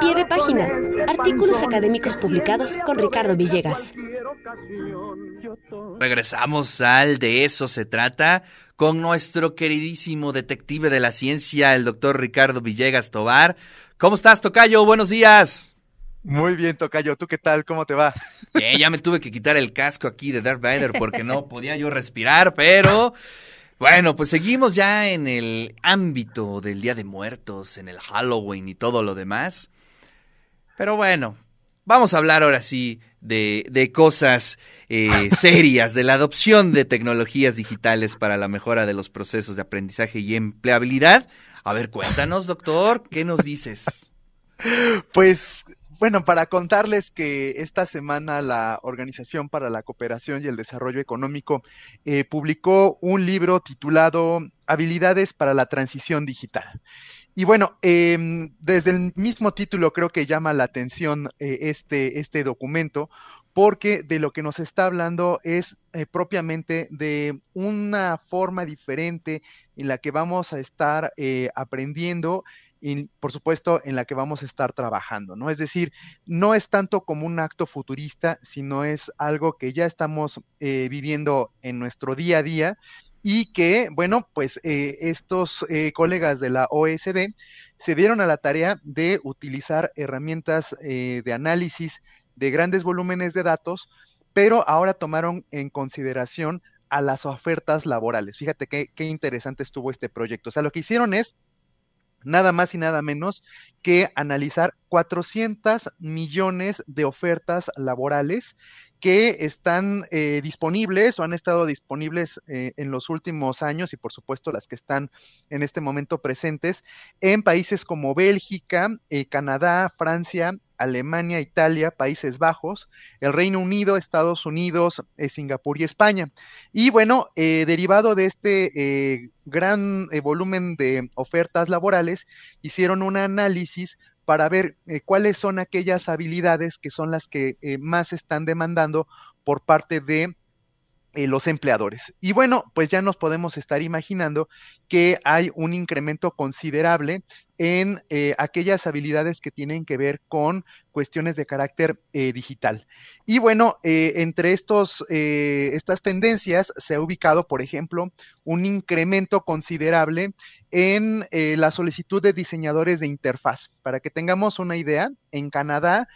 Pie de página. Artículos académicos publicados con Ricardo Villegas. Regresamos al De eso se trata con nuestro queridísimo detective de la ciencia, el doctor Ricardo Villegas Tobar. ¿Cómo estás, Tocayo? Buenos días. Muy bien, Tocayo. ¿Tú qué tal? ¿Cómo te va? Bien, ya me tuve que quitar el casco aquí de Darth Vader porque no podía yo respirar, pero bueno, pues seguimos ya en el ámbito del Día de Muertos, en el Halloween y todo lo demás. Pero bueno, vamos a hablar ahora sí de, de cosas eh, serias, de la adopción de tecnologías digitales para la mejora de los procesos de aprendizaje y empleabilidad. A ver, cuéntanos, doctor, ¿qué nos dices? Pues bueno, para contarles que esta semana la Organización para la Cooperación y el Desarrollo Económico eh, publicó un libro titulado Habilidades para la Transición Digital. Y bueno, em, desde el mismo título creo que llama la atención eh, este, este documento porque de lo que nos está hablando es eh, propiamente de una forma diferente en la que vamos a estar aprendiendo y por supuesto en la que vamos a estar trabajando, ¿no? Es decir, no es tanto como un acto futurista, sino es algo que ya estamos eh, viviendo en nuestro día a día y que, bueno, pues eh, estos eh, colegas de la OSD se dieron a la tarea de utilizar herramientas de análisis de grandes volúmenes de datos, pero ahora tomaron en consideración a las ofertas laborales. Fíjate qué, qué interesante estuvo este proyecto. O sea, lo que hicieron es nada más y nada menos que analizar 400 millones de ofertas laborales que están eh, disponibles o han estado disponibles eh, en los últimos años y por supuesto las que están en este momento presentes en países como Bélgica, eh, Canadá, Francia, Alemania, Italia, Países Bajos, el Reino Unido, Estados Unidos, Singapur y España. Y bueno, derivado de este gran volumen de ofertas laborales, hicieron un análisis para ver eh, cuáles son aquellas habilidades que son las que eh, más están demandando por parte de eh, los empleadores. Y bueno, pues ya nos podemos estar imaginando que hay un incremento considerable en eh, aquellas habilidades que tienen que ver con cuestiones de carácter eh, digital. Y bueno, entre estos, estas tendencias se ha ubicado, por ejemplo, un incremento considerable en la solicitud de diseñadores de interfaz. Para que tengamos una idea, en Canadá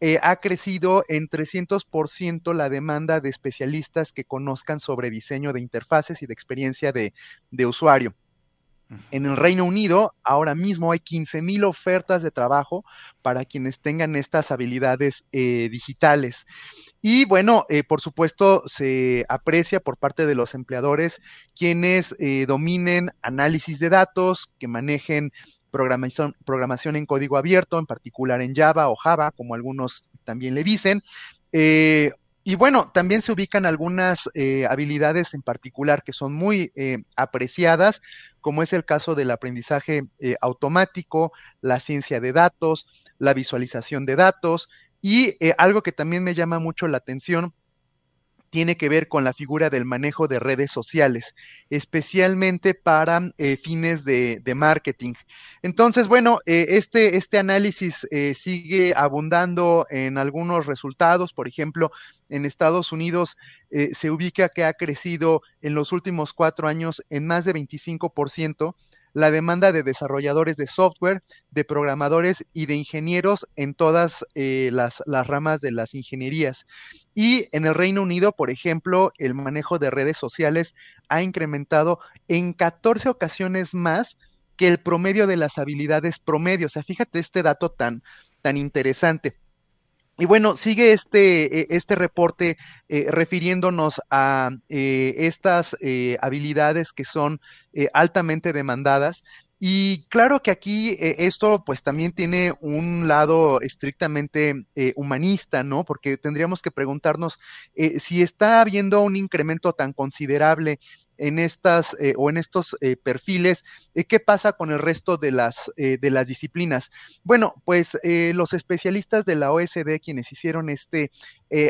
eh, ha crecido en 300% la demanda de especialistas que conozcan sobre diseño de interfaces y de experiencia de, usuario. En el Reino Unido, ahora mismo hay 15 mil ofertas de trabajo para quienes tengan estas habilidades eh, digitales. Y bueno, eh, por supuesto, se aprecia por parte de los empleadores quienes dominen análisis de datos, que manejen programación, programación en código abierto, en particular en Java o Java, como algunos también le dicen. Eh, y bueno, también se ubican algunas eh, habilidades en particular que son muy eh, apreciadas, como es el caso del aprendizaje automático, la ciencia de datos, la visualización de datos y algo que también me llama mucho la atención tiene que ver con la figura del manejo de redes sociales, especialmente para eh, fines de, marketing. Entonces, bueno, eh, este, este análisis eh, sigue abundando en algunos resultados. Por ejemplo, en Estados Unidos se ubica que ha crecido en los últimos cuatro años en más de 25% la demanda de desarrolladores de software, de programadores y de ingenieros en todas eh, las, las, ramas de las ingenierías. Y en el Reino Unido, por ejemplo, el manejo de redes sociales ha incrementado en 14 ocasiones más que el promedio de las habilidades promedio. O sea, fíjate este dato tan, tan interesante. Y bueno, sigue este, e, este reporte eh, refiriéndonos a eh, estas eh, habilidades que son altamente demandadas. Y claro que aquí esto pues también tiene un lado estrictamente humanista, ¿no? Porque tendríamos que preguntarnos si está habiendo un incremento tan considerable en estas eh, o en estos eh, perfiles, eh, ¿qué pasa con el resto de las, de las disciplinas? Bueno, pues los especialistas de la OSD, quienes hicieron este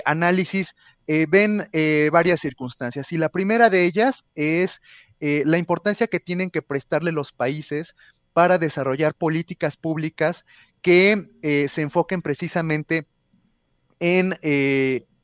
análisis, ven varias circunstancias. Y la primera de ellas es la importancia que tienen que prestarle los países para desarrollar políticas públicas que se enfoquen precisamente en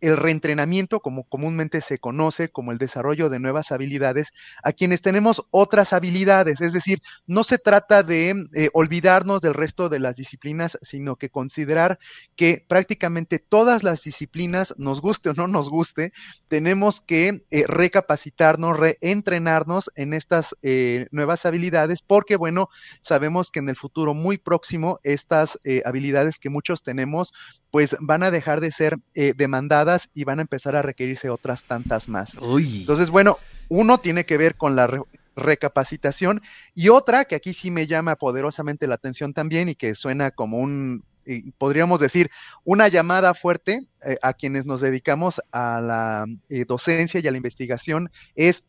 el reentrenamiento, como comúnmente se conoce como el desarrollo de nuevas habilidades, a quienes tenemos otras habilidades. Es decir, no se trata de eh, olvidarnos del resto de las disciplinas, sino que considerar que prácticamente todas las disciplinas, nos guste o no nos guste, tenemos que eh, recapacitarnos, reentrenarnos en estas eh, nuevas habilidades, porque bueno, sabemos que en el futuro muy próximo estas habilidades que muchos tenemos, pues van a dejar de ser demandadas y van a empezar a requerirse otras tantas más. Entonces, bueno, uno tiene que ver con la recapacitación y otra que aquí sí me llama poderosamente la atención también y que suena como un, podríamos decir, una llamada fuerte eh, a quienes nos dedicamos a la eh, docencia y a la investigación es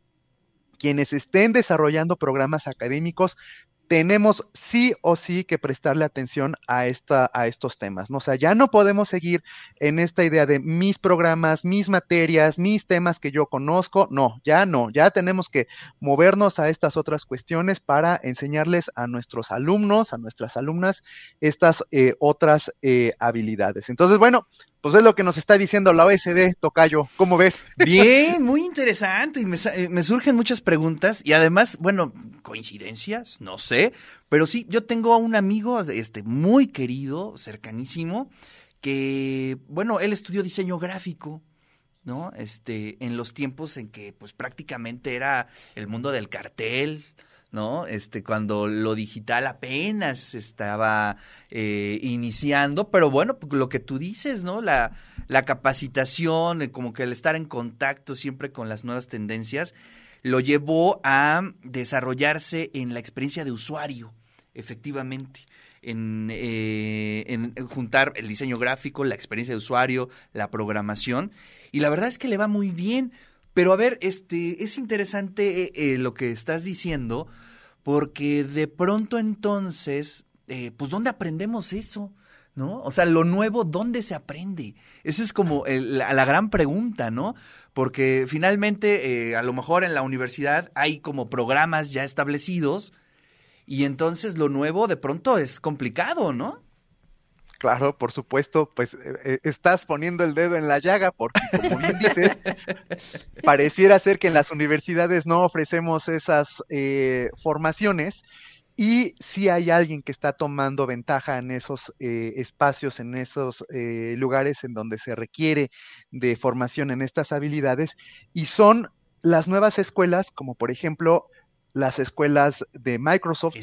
quienes estén desarrollando programas académicos tenemos sí o sí que prestarle atención a, esta, a estos temas. ¿no? O sea, ya no podemos seguir en esta idea de mis programas, mis materias, mis temas que yo conozco. No, ya no. Ya tenemos que movernos a estas otras cuestiones para enseñarles a nuestros alumnos, a nuestras alumnas, estas eh, otras eh, habilidades. Entonces, bueno, pues es lo que nos está diciendo la OSD, Tocayo. ¿Cómo ves? Bien, muy interesante. Y me, eh, me, surgen muchas preguntas. Y además, bueno, coincidencias, no sé. Pero sí, yo tengo a un amigo este, muy querido, cercanísimo, que, bueno, él estudió diseño gráfico. ¿no? Este, en los tiempos en que pues prácticamente era el mundo del cartel, ¿no? Este, cuando lo digital apenas estaba eh, iniciando, pero bueno, pues, lo que tú dices, ¿no? La, la capacitación, eh, como que el estar en contacto siempre con las nuevas tendencias, lo llevó a desarrollarse en la experiencia de usuario, efectivamente. En, eh, en, juntar el diseño gráfico, la experiencia de usuario, la programación. Y la verdad es que le va muy bien. Pero a ver, este, es interesante eh, lo que estás diciendo, porque de pronto entonces, eh, pues, ¿dónde aprendemos eso? ¿No? O sea, lo nuevo, ¿dónde se aprende? Esa es como la, gran pregunta, ¿no? Porque finalmente, eh, a lo mejor en la universidad hay como programas ya establecidos y entonces lo nuevo de pronto es complicado, ¿no? Claro, por supuesto, pues eh, eh, estás poniendo el dedo en la llaga porque, como bien dices, pareciera ser que en las universidades no ofrecemos esas eh, formaciones y si hay alguien que está tomando ventaja en esos espacios, en esos lugares en donde se requiere de formación en estas habilidades y son las nuevas escuelas, como por ejemplo las escuelas de Microsoft,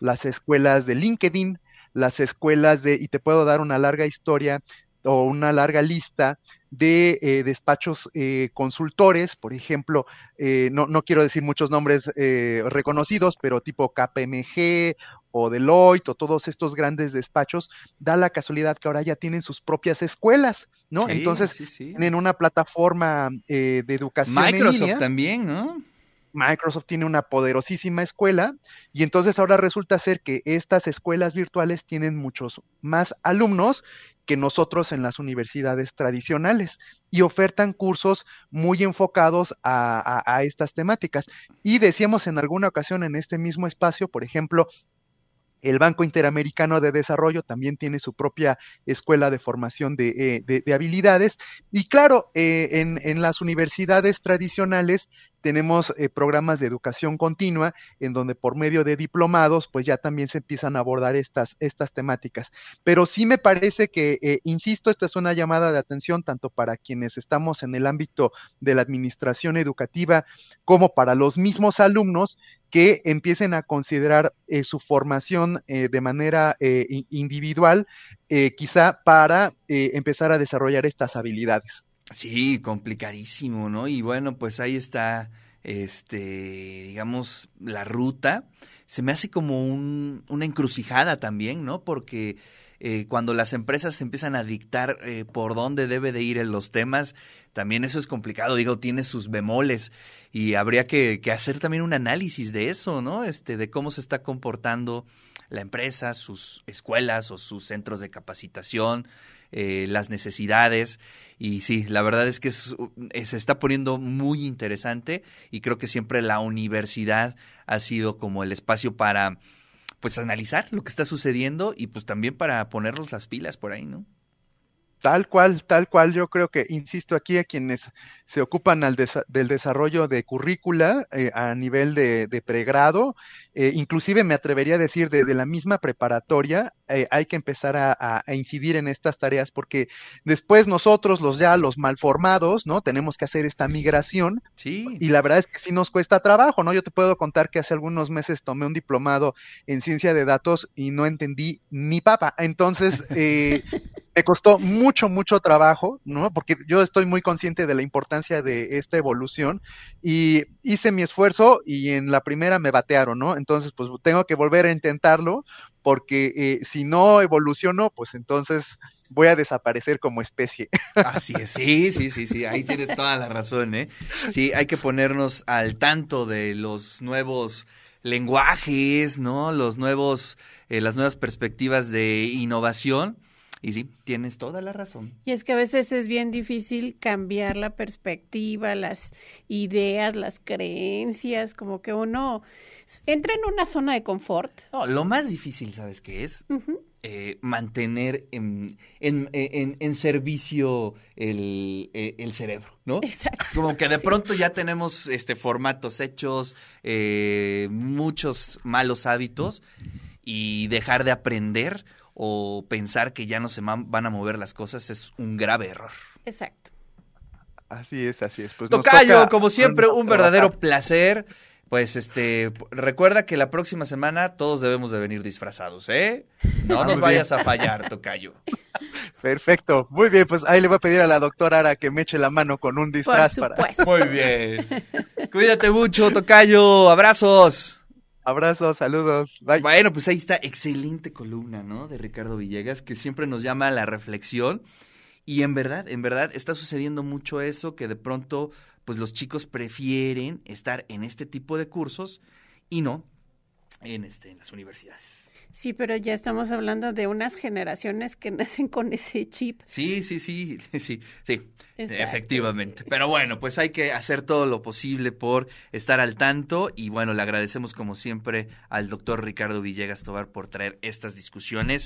las escuelas de LinkedIn, las escuelas de, y te puedo dar una larga historia o una larga lista de eh, despachos eh, consultores, por ejemplo, eh, no, no, quiero decir muchos nombres reconocidos, pero tipo KPMG o Deloitte o todos estos grandes despachos, da la casualidad que ahora ya tienen sus propias escuelas, ¿no? Entonces, tienen una plataforma de educación. Microsoft también, ¿no? Microsoft tiene una poderosísima escuela y entonces ahora resulta ser que estas escuelas virtuales tienen muchos más alumnos que nosotros en las universidades tradicionales y ofertan cursos muy enfocados a, estas temáticas. Y decíamos en alguna ocasión en este mismo espacio, por ejemplo, el Banco Interamericano de Desarrollo también tiene su propia escuela de formación de, eh, habilidades. Y claro, eh, en, en, las universidades tradicionales tenemos eh, programas de educación continua en donde por medio de diplomados pues ya también se empiezan a abordar estas, estas temáticas. Pero sí me parece que, insisto, esta es una llamada de atención tanto para quienes estamos en el ámbito de la administración educativa como para los mismos alumnos que empiecen a considerar eh, su formación de manera individual, quizá para empezar a desarrollar estas habilidades. Sí, complicadísimo, ¿no? Y bueno, pues ahí está, este, digamos, la ruta. Se me hace como un, una encrucijada también, ¿no? Porque eh, cuando las empresas empiezan a dictar eh, por dónde debe de ir los temas, también eso es complicado, digo, tiene sus bemoles y habría que, que hacer también un análisis de eso, ¿no? Este, de cómo se está comportando la empresa, sus escuelas o sus centros de capacitación, eh, las necesidades. Y sí, la verdad es que eh, se está poniendo muy interesante y creo que siempre la universidad ha sido como el espacio para pues analizar lo que está sucediendo y pues también para ponernos las pilas por ahí, ¿no? Tal cual, tal cual, yo creo que, insisto aquí, a quienes se ocupan al del desarrollo de currícula eh, a nivel de, pregrado, eh, inclusive me atrevería a decir desde la misma preparatoria, eh, hay que empezar a, incidir en estas tareas porque después nosotros, los ya los malformados, ¿no? Tenemos que hacer esta migración. Sí. Y la verdad es que sí nos cuesta trabajo, ¿no? Yo te puedo contar que hace algunos meses tomé un diplomado en ciencia de datos y no entendí ni papa. Entonces, me costó mucho, mucho trabajo, ¿no? Porque yo estoy muy consciente de la importancia de esta evolución y hice mi esfuerzo y en la primera me batearon, ¿no? Entonces, pues tengo que volver a intentarlo porque eh, si no evoluciono, pues entonces voy a desaparecer como especie. Así es, sí, sí, sí, sí, ahí tienes toda la razón, ¿eh? Sí, hay que ponernos al tanto de los nuevos lenguajes, ¿no? Los nuevos, eh, las nuevas perspectivas de innovación y sí, tienes toda la razón. Y es que a veces es bien difícil cambiar la perspectiva, las ideas, las creencias, como que uno entra en una zona de confort. No, lo más difícil, ¿sabes qué es? Eh, mantener en, en, en, servicio el, e, el, cerebro, ¿no? Exacto. Como que de pronto ya tenemos este formatos hechos, eh, muchos malos hábitos y dejar de aprender o pensar que ya no se van a mover las cosas es un grave error. Exacto. Así es, así es. Pues Tocayo, como siempre, un verdadero placer. Pues este, recuerda que la próxima semana todos debemos de venir disfrazados, ¿eh? No nos vayas a fallar, Tocayo. Perfecto, muy bien, pues ahí le voy a pedir a la doctora Ara que me eche la mano con un disfraz para. Muy bien. Cuídate mucho, Tocayo. Abrazos. Abrazos, saludos. Bueno, pues ahí está, excelente columna, ¿no? De Ricardo Villegas, que siempre nos llama a la reflexión. Y en verdad, en verdad, está sucediendo mucho eso, que de pronto, pues los chicos prefieren estar en este tipo de cursos y no en, este, en las universidades. Sí, pero ya estamos hablando de unas generaciones que nacen con ese chip. Sí, sí, sí, sí, sí, efectivamente. Pero bueno, pues hay que hacer todo lo posible por estar al tanto y bueno, le agradecemos como siempre al doctor Ricardo Villegas Tobar por traer estas discusiones